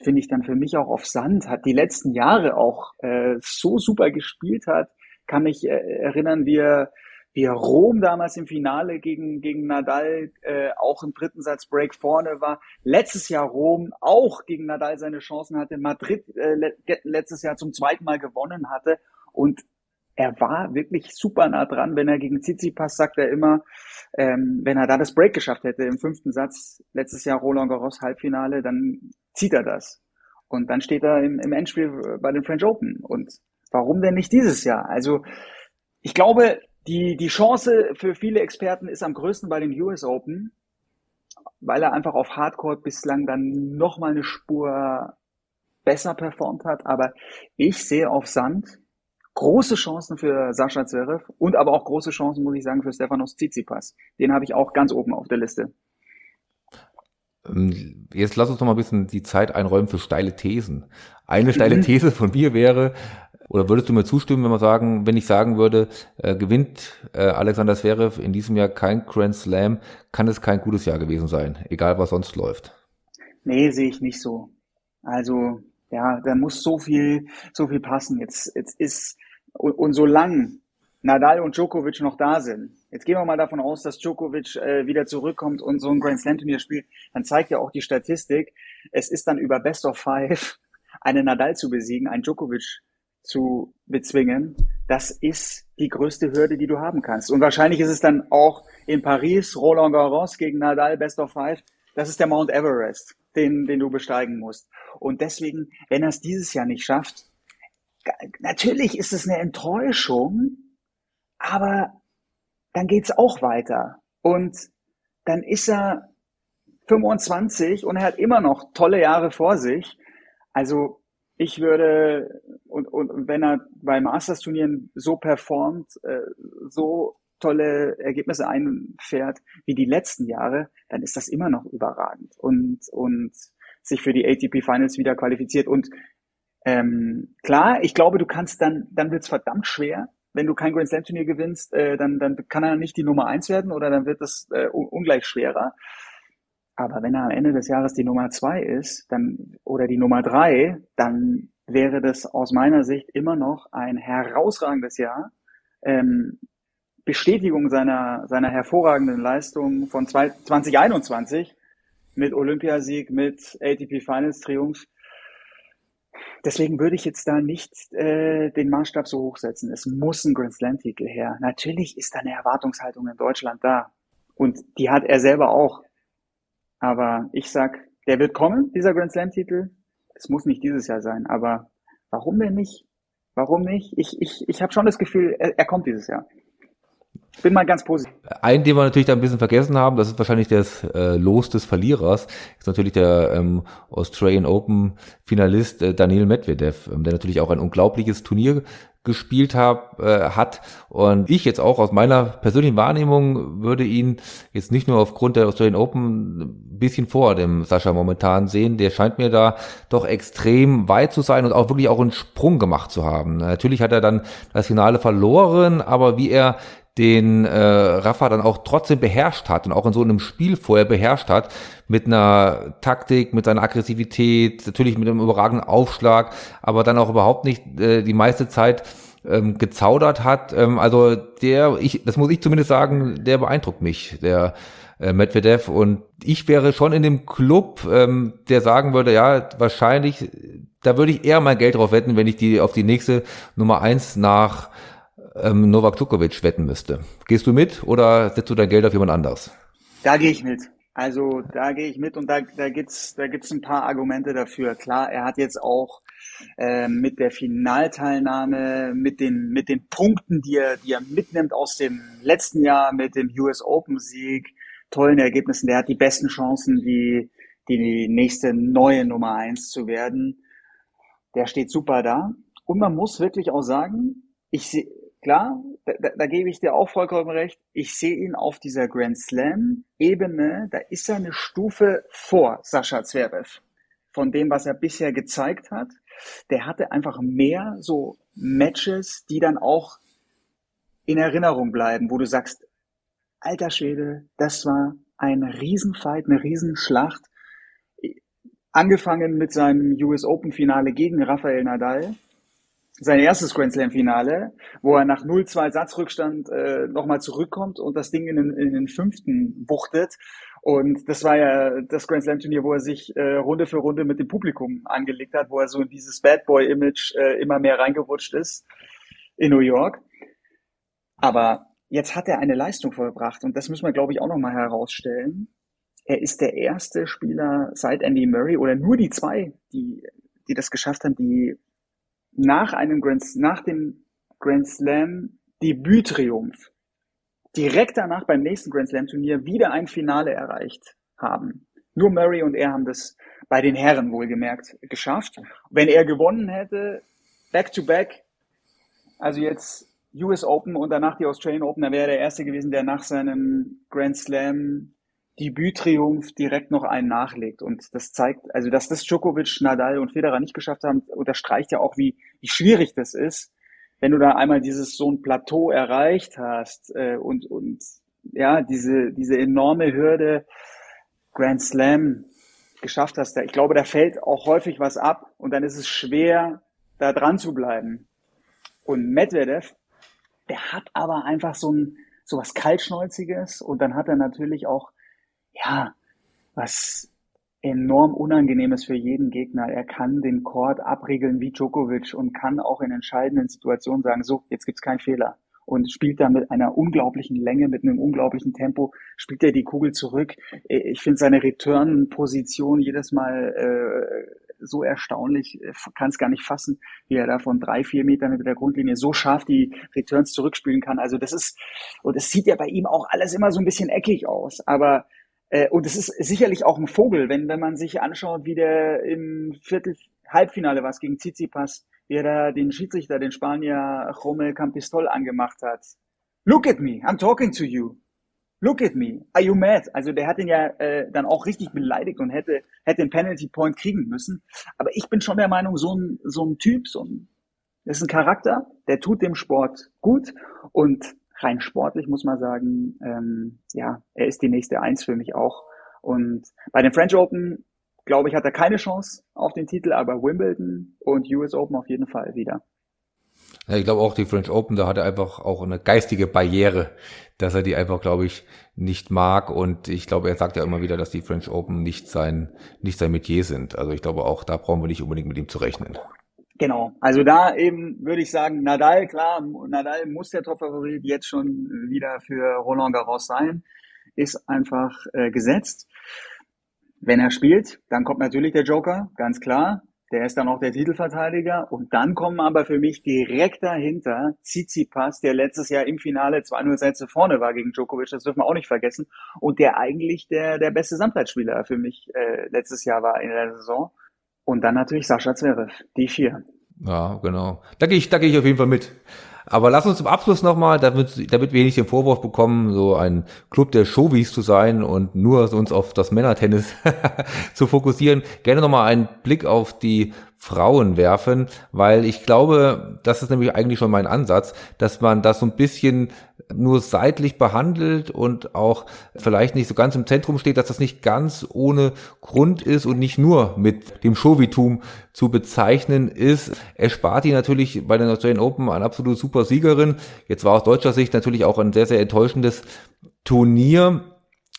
finde ich dann für mich auch auf Sand, hat die letzten Jahre auch äh, so super gespielt hat. Kann mich äh, erinnern, wie er wie Rom damals im Finale gegen, gegen Nadal äh, auch im dritten Satz Break vorne war. Letztes Jahr Rom auch gegen Nadal seine Chancen hatte. Madrid äh, le letztes Jahr zum zweiten Mal gewonnen hatte. Und er war wirklich super nah dran, wenn er gegen Tsitsipas, sagt er immer, ähm, wenn er da das Break geschafft hätte im fünften Satz, letztes Jahr Roland Garros Halbfinale, dann zieht er das. Und dann steht er im, im Endspiel bei den French Open. Und warum denn nicht dieses Jahr? Also ich glaube, die, die Chance für viele Experten ist am größten bei den US Open, weil er einfach auf Hardcore bislang dann nochmal eine Spur besser performt hat. Aber ich sehe auf Sand große Chancen für Sascha Zverev und aber auch große Chancen, muss ich sagen, für Stefanos Tsitsipas. Den habe ich auch ganz oben auf der Liste. Ähm, jetzt lass uns noch mal ein bisschen die Zeit einräumen für steile Thesen. Eine [LAUGHS] steile mhm. These von mir wäre, oder würdest du mir zustimmen, wenn man sagen, wenn ich sagen würde, äh, gewinnt äh, Alexander Zverev in diesem Jahr kein Grand Slam, kann es kein gutes Jahr gewesen sein, egal was sonst läuft? Nee, sehe ich nicht so. Also, ja, da muss so viel, so viel passen. Jetzt, jetzt ist, und, und solange Nadal und Djokovic noch da sind, jetzt gehen wir mal davon aus, dass Djokovic äh, wieder zurückkommt und so ein Grand Slam Turnier spielt, dann zeigt ja auch die Statistik, es ist dann über Best of Five [LAUGHS] einen Nadal zu besiegen, einen Djokovic zu bezwingen, das ist die größte Hürde, die du haben kannst. Und wahrscheinlich ist es dann auch in Paris, Roland Garros gegen Nadal, Best of Five. Das ist der Mount Everest, den, den du besteigen musst. Und deswegen, wenn er es dieses Jahr nicht schafft, natürlich ist es eine Enttäuschung, aber dann geht's auch weiter. Und dann ist er 25 und er hat immer noch tolle Jahre vor sich. Also ich würde, und, und wenn er bei Masters-Turnieren so performt, äh, so tolle Ergebnisse einfährt wie die letzten Jahre, dann ist das immer noch überragend und, und sich für die ATP Finals wieder qualifiziert. Und ähm, klar, ich glaube, du kannst dann, dann wird's verdammt schwer, wenn du kein Grand Slam Turnier gewinnst, äh, dann, dann kann er nicht die Nummer eins werden oder dann wird das äh, ungleich schwerer. Aber wenn er am Ende des Jahres die Nummer zwei ist, dann, oder die Nummer drei, dann wäre das aus meiner Sicht immer noch ein herausragendes Jahr. Ähm, Bestätigung seiner, seiner hervorragenden Leistung von 2021 mit Olympiasieg, mit ATP Finals Triumph. Deswegen würde ich jetzt da nicht äh, den Maßstab so hoch setzen. Es muss ein Grand Slam Titel her. Natürlich ist da eine Erwartungshaltung in Deutschland da. Und die hat er selber auch. Aber ich sag, der wird kommen, dieser Grand Slam-Titel. Es muss nicht dieses Jahr sein, aber warum denn nicht? Warum nicht? Ich, ich, ich habe schon das Gefühl, er, er kommt dieses Jahr. Bin mal ganz positiv. Einen, den wir natürlich da ein bisschen vergessen haben, das ist wahrscheinlich das äh, Los des Verlierers, ist natürlich der ähm, Australian Open Finalist äh, Daniel Medvedev, ähm, der natürlich auch ein unglaubliches Turnier gespielt hab, äh, hat. Und ich jetzt auch aus meiner persönlichen Wahrnehmung würde ihn jetzt nicht nur aufgrund der Australian Open ein bisschen vor dem Sascha momentan sehen. Der scheint mir da doch extrem weit zu sein und auch wirklich auch einen Sprung gemacht zu haben. Natürlich hat er dann das Finale verloren, aber wie er den äh, Rafa dann auch trotzdem beherrscht hat und auch in so einem Spiel vorher beherrscht hat, mit einer Taktik, mit seiner Aggressivität, natürlich mit einem überragenden Aufschlag, aber dann auch überhaupt nicht äh, die meiste Zeit ähm, gezaudert hat. Ähm, also der, ich, das muss ich zumindest sagen, der beeindruckt mich, der äh, Medvedev. Und ich wäre schon in dem Club, ähm, der sagen würde, ja, wahrscheinlich, da würde ich eher mal Geld drauf wetten, wenn ich die auf die nächste Nummer eins nach ähm, Novak Djokovic wetten müsste. Gehst du mit oder setzt du dein Geld auf jemand anderes? Da gehe ich mit. Also da gehe ich mit und da, da gibt's da gibt's ein paar Argumente dafür. Klar, er hat jetzt auch äh, mit der Finalteilnahme, mit den mit den Punkten, die er die er mitnimmt aus dem letzten Jahr, mit dem US Open Sieg, tollen Ergebnissen. Der hat die besten Chancen, die die nächste neue Nummer eins zu werden. Der steht super da. Und man muss wirklich auch sagen, ich sehe klar, da, da, da gebe ich dir auch vollkommen recht. Ich sehe ihn auf dieser Grand Slam-Ebene, da ist er eine Stufe vor Sascha Zverev. Von dem, was er bisher gezeigt hat. Der hatte einfach mehr so Matches, die dann auch in Erinnerung bleiben, wo du sagst, alter Schwede, das war ein Riesenfight, eine Riesenschlacht. Angefangen mit seinem US Open Finale gegen Rafael Nadal, sein erstes Grand Slam Finale, wo er nach 0-2 Satzrückstand äh, nochmal zurückkommt und das Ding in den, in den fünften wuchtet. Und das war ja das Grand Slam Turnier, wo er sich äh, Runde für Runde mit dem Publikum angelegt hat, wo er so in dieses Bad Boy Image äh, immer mehr reingerutscht ist in New York. Aber jetzt hat er eine Leistung vollbracht und das müssen wir, glaube ich, auch nochmal herausstellen. Er ist der erste Spieler seit Andy Murray oder nur die zwei, die, die das geschafft haben, die nach einem Grand, nach dem Grand Slam Debüttriumph direkt danach beim nächsten Grand Slam Turnier wieder ein Finale erreicht haben. Nur Murray und er haben das bei den Herren wohlgemerkt geschafft. Wenn er gewonnen hätte, back to back, also jetzt US Open und danach die Australian Open, dann wäre er der erste gewesen, der nach seinem Grand Slam Debüttriumph direkt noch einen nachlegt. Und das zeigt, also dass das Djokovic, Nadal und Federer nicht geschafft haben, unterstreicht ja auch, wie, wie schwierig das ist, wenn du da einmal dieses so ein Plateau erreicht hast äh, und, und ja, diese, diese enorme Hürde Grand Slam geschafft hast. Ich glaube, da fällt auch häufig was ab und dann ist es schwer, da dran zu bleiben. Und Medvedev, der hat aber einfach so ein, so was Kaltschnäuziges und dann hat er natürlich auch ja, was enorm Unangenehmes für jeden Gegner. Er kann den Court abriegeln wie Djokovic und kann auch in entscheidenden Situationen sagen, so, jetzt gibt's keinen Fehler. Und spielt da mit einer unglaublichen Länge, mit einem unglaublichen Tempo, spielt er die Kugel zurück. Ich finde seine Return-Position jedes Mal äh, so erstaunlich, kann es gar nicht fassen, wie er da von drei, vier Metern hinter der Grundlinie so scharf die Returns zurückspielen kann. Also das ist, und es sieht ja bei ihm auch alles immer so ein bisschen eckig aus, aber äh, und es ist sicherlich auch ein Vogel, wenn, wenn man sich anschaut, wie der im Viertel, Halbfinale war es gegen Tsitsipas, wie er da den Schiedsrichter, den Spanier Jomel Campistol angemacht hat. Look at me, I'm talking to you. Look at me, are you mad? Also der hat ihn ja äh, dann auch richtig beleidigt und hätte hätte den Penalty Point kriegen müssen. Aber ich bin schon der Meinung, so ein so ein Typ, so ein das ist ein Charakter, der tut dem Sport gut und rein sportlich muss man sagen, ähm, ja, er ist die nächste Eins für mich auch. Und bei den French Open, glaube ich, hat er keine Chance auf den Titel, aber Wimbledon und US Open auf jeden Fall wieder. Ja, ich glaube auch die French Open, da hat er einfach auch eine geistige Barriere, dass er die einfach, glaube ich, nicht mag. Und ich glaube, er sagt ja immer wieder, dass die French Open nicht sein, nicht sein Metier sind. Also ich glaube auch, da brauchen wir nicht unbedingt mit ihm zu rechnen. Genau, also da eben würde ich sagen, Nadal, klar, Nadal muss der Top-Favorit jetzt schon wieder für Roland Garros sein, ist einfach äh, gesetzt. Wenn er spielt, dann kommt natürlich der Joker, ganz klar. Der ist dann auch der Titelverteidiger. Und dann kommen aber für mich direkt dahinter Tsitsipas, der letztes Jahr im Finale 2-0 Sätze vorne war gegen Djokovic, das dürfen wir auch nicht vergessen. Und der eigentlich der, der beste Samtplatzspieler für mich äh, letztes Jahr war in der Saison. Und dann natürlich Sascha Zverev, die vier. Ja, genau. Da gehe ich, da gehe ich auf jeden Fall mit. Aber lass uns zum Abschluss nochmal, damit, damit wir nicht den Vorwurf bekommen, so ein Club der Showbies zu sein und nur uns auf das Männertennis [LAUGHS] zu fokussieren, gerne nochmal einen Blick auf die Frauen werfen, weil ich glaube, das ist nämlich eigentlich schon mein Ansatz, dass man das so ein bisschen nur seitlich behandelt und auch vielleicht nicht so ganz im Zentrum steht, dass das nicht ganz ohne Grund ist und nicht nur mit dem Showitum zu bezeichnen ist. Esparti natürlich bei den Australian Open eine absolute super Siegerin. Jetzt war aus deutscher Sicht natürlich auch ein sehr, sehr enttäuschendes Turnier.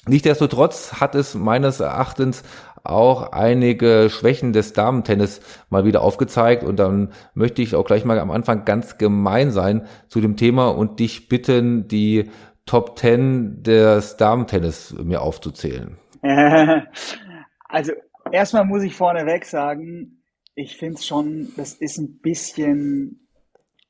Nichtsdestotrotz hat es meines Erachtens auch einige Schwächen des Damentennis mal wieder aufgezeigt und dann möchte ich auch gleich mal am Anfang ganz gemein sein zu dem Thema und dich bitten, die Top Ten des Damentennis mir aufzuzählen. [LAUGHS] Also erstmal muss ich vorneweg sagen, ich finde es schon, das ist ein bisschen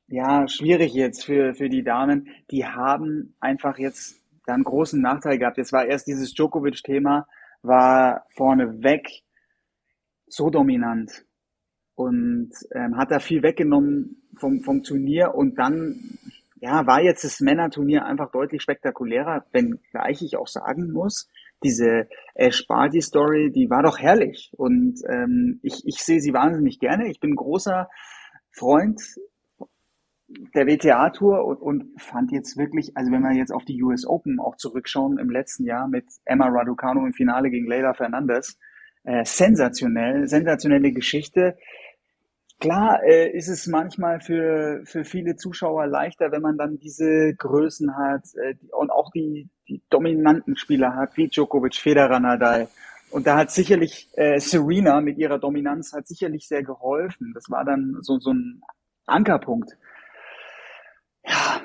ja schwierig jetzt für für die Damen. Die haben einfach jetzt da einen großen Nachteil gehabt. Jetzt war erst dieses Djokovic-Thema war vorneweg so dominant und ähm, hat da viel weggenommen vom, vom Turnier und dann ja, war jetzt das Männerturnier einfach deutlich spektakulärer, wenngleich ich auch sagen muss, diese Ash Barty Story, die war doch herrlich und ähm, ich, ich sehe sie wahnsinnig gerne. Ich bin großer Freund der WTA-Tour und, und fand jetzt wirklich, also wenn wir jetzt auf die US Open auch zurückschauen im letzten Jahr mit Emma Raducanu im Finale gegen Leila Fernandez, äh, sensationell, sensationelle Geschichte. Klar äh, ist es manchmal für, für viele Zuschauer leichter, wenn man dann diese Größen hat äh, und auch die, die dominanten Spieler hat, wie Djokovic, Federer, Nadal. Und da hat sicherlich äh, Serena mit ihrer Dominanz hat sicherlich sehr geholfen. Das war dann so, so ein Ankerpunkt. Ja,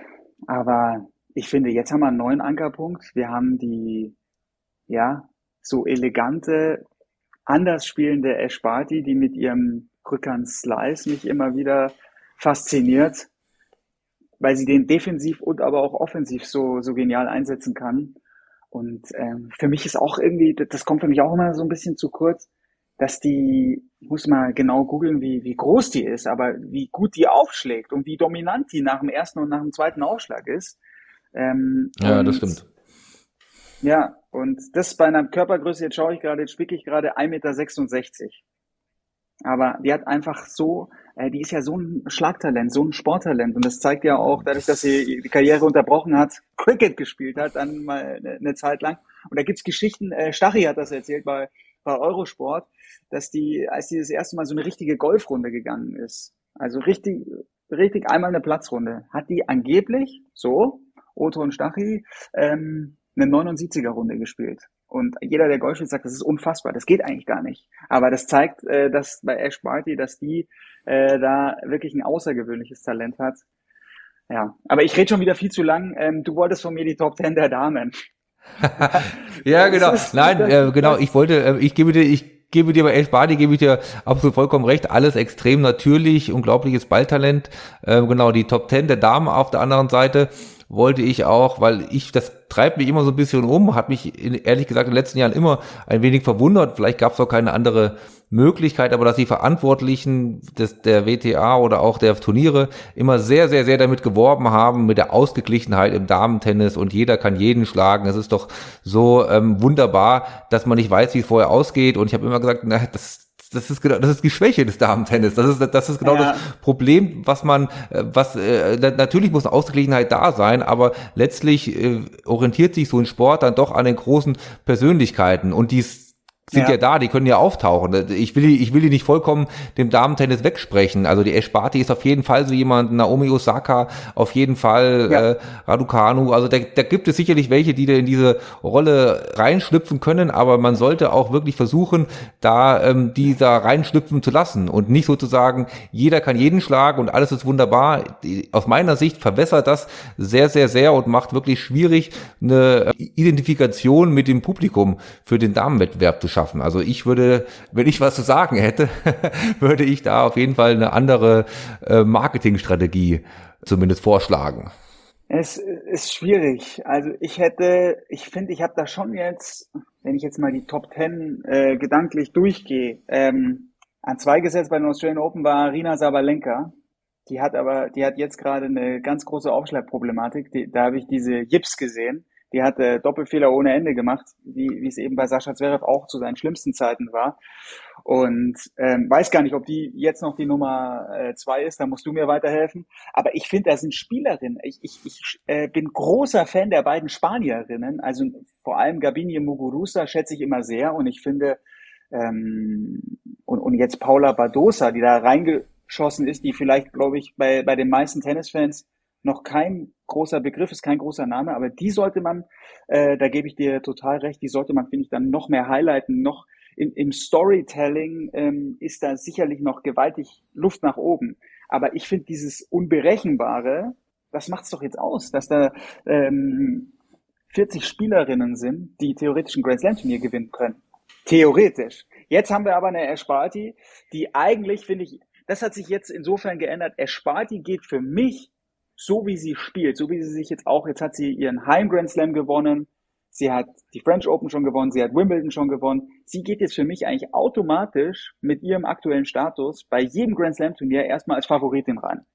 aber ich finde, jetzt haben wir einen neuen Ankerpunkt. Wir haben die, ja, so elegante, anders spielende Ash Barty, die mit ihrem Rückhand Slice mich immer wieder fasziniert, weil sie den defensiv und aber auch offensiv so, so genial einsetzen kann. Und ähm, für mich ist auch irgendwie, das kommt für mich auch immer so ein bisschen zu kurz, dass die, muss mal genau googeln, wie, wie groß die ist, aber wie gut die aufschlägt und wie dominant die nach dem ersten und nach dem zweiten Aufschlag ist. Ähm, ja, und, das stimmt. Ja, und das bei einer Körpergröße, jetzt schaue ich gerade, jetzt spicke ich gerade 1,66 Meter. Aber die hat einfach so, äh, die ist ja so ein Schlagtalent, so ein Sporttalent. Und das zeigt ja auch, dadurch, dass sie die Karriere unterbrochen hat, [LAUGHS] Cricket gespielt hat, dann mal eine, eine Zeit lang. Und da gibt's Geschichten, äh, Stachy hat das erzählt bei, bei Eurosport, dass die, als die das erste Mal so eine richtige Golfrunde gegangen ist, also richtig, richtig einmal eine Platzrunde, hat die angeblich, so, Otto und Stachy, ähm, eine 79er Runde gespielt. Und jeder, der Golf spielt, sagt, das ist unfassbar, das geht eigentlich gar nicht. Aber das zeigt, äh, dass bei Ash Barty, dass die äh, da wirklich ein außergewöhnliches Talent hat. Ja, aber ich rede schon wieder viel zu lang. Ähm, du wolltest von mir die Top Ten der Damen. Ja, genau. Nein, äh, genau. Ich wollte, äh, ich gebe dir, ich gebe dir bei Ash Barty, gebe ich dir absolut vollkommen recht. Alles extrem natürlich, unglaubliches Balltalent. Äh, genau, die Top Ten der Damen auf der anderen Seite wollte ich auch, weil ich, das treibt mich immer so ein bisschen um, hat mich in, ehrlich gesagt in den letzten Jahren immer ein wenig verwundert. Vielleicht gab es auch keine andere Möglichkeit, aber dass die Verantwortlichen des, der WTA oder auch der Turniere immer sehr, sehr, sehr damit geworben haben, mit der Ausgeglichenheit im Damentennis und jeder kann jeden schlagen. Es ist doch so ähm, wunderbar, dass man nicht weiß, wie es vorher ausgeht. Und ich habe immer gesagt, na, das, das ist genau, das ist die Schwäche des Damentennis. Das ist, das ist genau ja. das Problem, was man, äh, was äh, natürlich muss eine Ausgeglichenheit da sein, aber letztlich äh, orientiert sich so ein Sport dann doch an den großen Persönlichkeiten und dies sind ja. ja. da, die können ja auftauchen. Ich will, ich will die nicht vollkommen dem Damentennis wegsprechen. Also die Ash Barty ist auf jeden Fall so jemand, Naomi Osaka auf jeden Fall, ja. äh, Raducanu. Also da, da gibt es sicherlich welche, die da in diese Rolle reinschlüpfen können, aber man sollte auch wirklich versuchen, da ähm, dieser reinschlüpfen zu lassen und nicht sozusagen, jeder kann jeden schlagen und alles ist wunderbar. Aus meiner Sicht verwässert das sehr, sehr, sehr und macht wirklich schwierig, eine Identifikation mit dem Publikum für den Damenwettbewerb zu schaffen. Also ich würde, wenn ich was zu sagen hätte, [LAUGHS] würde ich da auf jeden Fall eine andere äh, Marketingstrategie zumindest vorschlagen. Es ist schwierig. Also ich hätte, ich finde, ich habe da schon jetzt, wenn ich jetzt mal die Top Ten äh, gedanklich durchgehe, ähm, an zwei gesetzt bei den Australian Open war Rina Sabalenka. Die hat aber, die hat jetzt gerade eine ganz große Aufschlagproblematik. Die, da habe ich diese Jips gesehen. Die hat äh, Doppelfehler ohne Ende gemacht, wie, wie es eben bei Sascha Zverev auch zu seinen schlimmsten Zeiten war. Und ähm, weiß gar nicht, ob die jetzt noch die Nummer äh, zwei ist, da musst du mir weiterhelfen. Aber ich finde, da sind Spielerinnen. Ich, ich, ich äh, bin großer Fan der beiden Spanierinnen. Also vor allem Gabinie Muguruza schätze ich immer sehr. Und ich finde, ähm, und, und jetzt Paula Badosa, die da reingeschossen ist, die vielleicht, glaube ich, bei, bei den meisten Tennisfans noch kein großer Begriff, ist kein großer Name, aber die sollte man, äh, da gebe ich dir total recht, die sollte man, finde ich, dann noch mehr highlighten, noch im, im Storytelling ähm, ist da sicherlich noch gewaltig Luft nach oben. Aber ich finde dieses Unberechenbare, das macht es doch jetzt aus, dass da ähm, 40 Spielerinnen sind, die theoretisch ein Grand Slam Turnier gewinnen können. Theoretisch. Jetzt haben wir aber eine Ersparti, die eigentlich, finde ich, das hat sich jetzt insofern geändert. Ersparti geht für mich so wie sie spielt, so wie sie sich jetzt auch, jetzt hat sie ihren Heim Grand Slam gewonnen, sie hat die French Open schon gewonnen, sie hat Wimbledon schon gewonnen. Sie geht jetzt für mich eigentlich automatisch mit ihrem aktuellen Status bei jedem Grand Slam Turnier erstmal als Favoritin rein.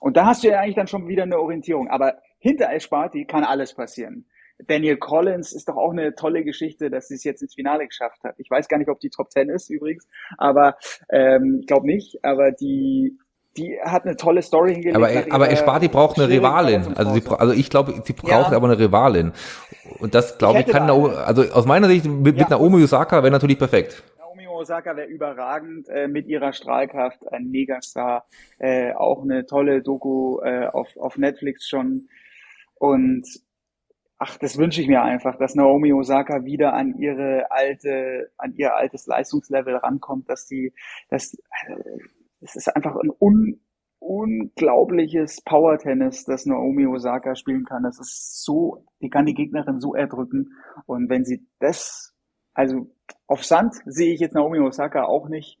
Und da hast du ja eigentlich dann schon wieder eine Orientierung. Aber hinter Esparti kann alles passieren. Daniel Collins ist doch auch eine tolle Geschichte, dass sie es jetzt ins Finale geschafft hat. Ich weiß gar nicht, ob die Top Ten ist übrigens, aber ähm, ich glaube nicht. Aber die die hat eine tolle Story hingelegt. Aber, aber Esparti braucht eine Rivalin. Also, sie, also ich glaube, sie braucht ja. aber eine Rivalin. Und das, glaube ich, ich kann, Naomi, also aus meiner Sicht, mit, ja. mit Naomi Osaka wäre natürlich perfekt. Naomi Osaka wäre überragend äh, mit ihrer Strahlkraft, ein Megastar. Äh, auch eine tolle Doku äh, auf, auf Netflix schon. Und ach, das wünsche ich mir einfach, dass Naomi Osaka wieder an ihre alte, an ihr altes Leistungslevel rankommt, dass die, dass, äh, es ist einfach ein un unglaubliches Power-Tennis, das Naomi Osaka spielen kann. Das ist so, die kann die Gegnerin so erdrücken. Und wenn sie das, also auf Sand sehe ich jetzt Naomi Osaka auch nicht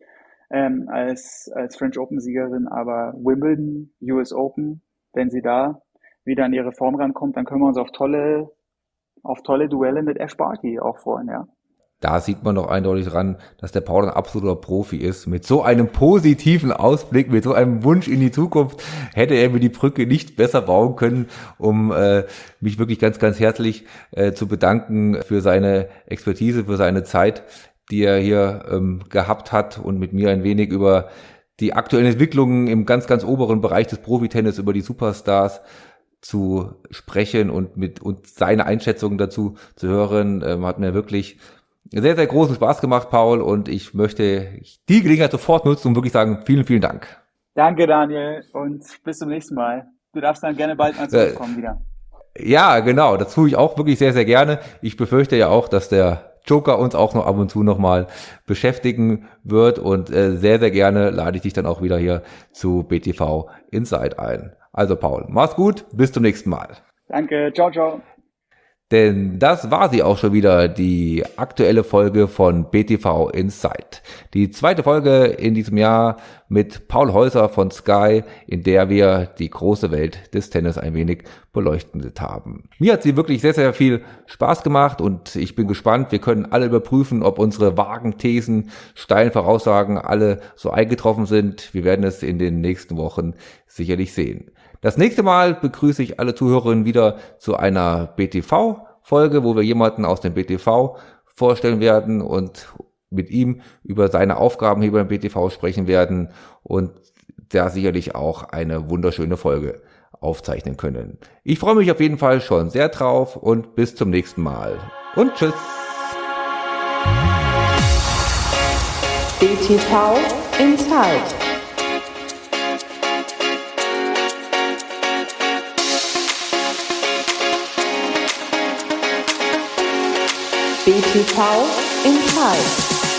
ähm, als, als French Open-Siegerin, aber Wimbledon, US Open, wenn sie da wieder an ihre Form rankommt, dann können wir uns auf tolle, auf tolle Duelle mit Ash Barty auch freuen, ja da sieht man doch eindeutig dran, dass der Paul ein absoluter Profi ist. Mit so einem positiven Ausblick, mit so einem Wunsch in die Zukunft, hätte er mir die Brücke nicht besser bauen können, um äh, mich wirklich ganz, ganz herzlich äh, zu bedanken für seine Expertise, für seine Zeit, die er hier ähm, gehabt hat und mit mir ein wenig über die aktuellen Entwicklungen im ganz, ganz oberen Bereich des Profitennis, über die Superstars zu sprechen und mit und seine Einschätzungen dazu zu hören, ähm, hat mir wirklich sehr, sehr großen Spaß gemacht, Paul, und ich möchte die Gelegenheit sofort nutzen und wirklich sagen, vielen, vielen Dank. Danke, Daniel, und bis zum nächsten Mal. Du darfst dann gerne bald mal zurückkommen äh, wieder. Ja, genau, das tue ich auch wirklich sehr, sehr gerne. Ich befürchte ja auch, dass der Joker uns auch noch ab und zu nochmal beschäftigen wird und äh, sehr, sehr gerne lade ich dich dann auch wieder hier zu BTV Inside ein. Also Paul, mach's gut, bis zum nächsten Mal. Danke, ciao, ciao. Denn das war sie auch schon wieder, die aktuelle Folge von BTV Insight. Die zweite Folge in diesem Jahr mit Paul Häuser von Sky, in der wir die große Welt des Tennis ein wenig beleuchtet haben. Mir hat sie wirklich sehr, sehr viel Spaß gemacht und ich bin gespannt. Wir können alle überprüfen, ob unsere vagen Thesen, steilen Voraussagen alle so eingetroffen sind. Wir werden es in den nächsten Wochen sicherlich sehen. Das nächste Mal begrüße ich alle Zuhörerinnen wieder zu einer BTV-Folge, wo wir jemanden aus dem BTV vorstellen werden und mit ihm über seine Aufgaben hier beim BTV sprechen werden und da sicherlich auch eine wunderschöne Folge aufzeichnen können. Ich freue mich auf jeden Fall schon sehr drauf und bis zum nächsten Mal. Und tschüss. BTV Inside. BTV Inside.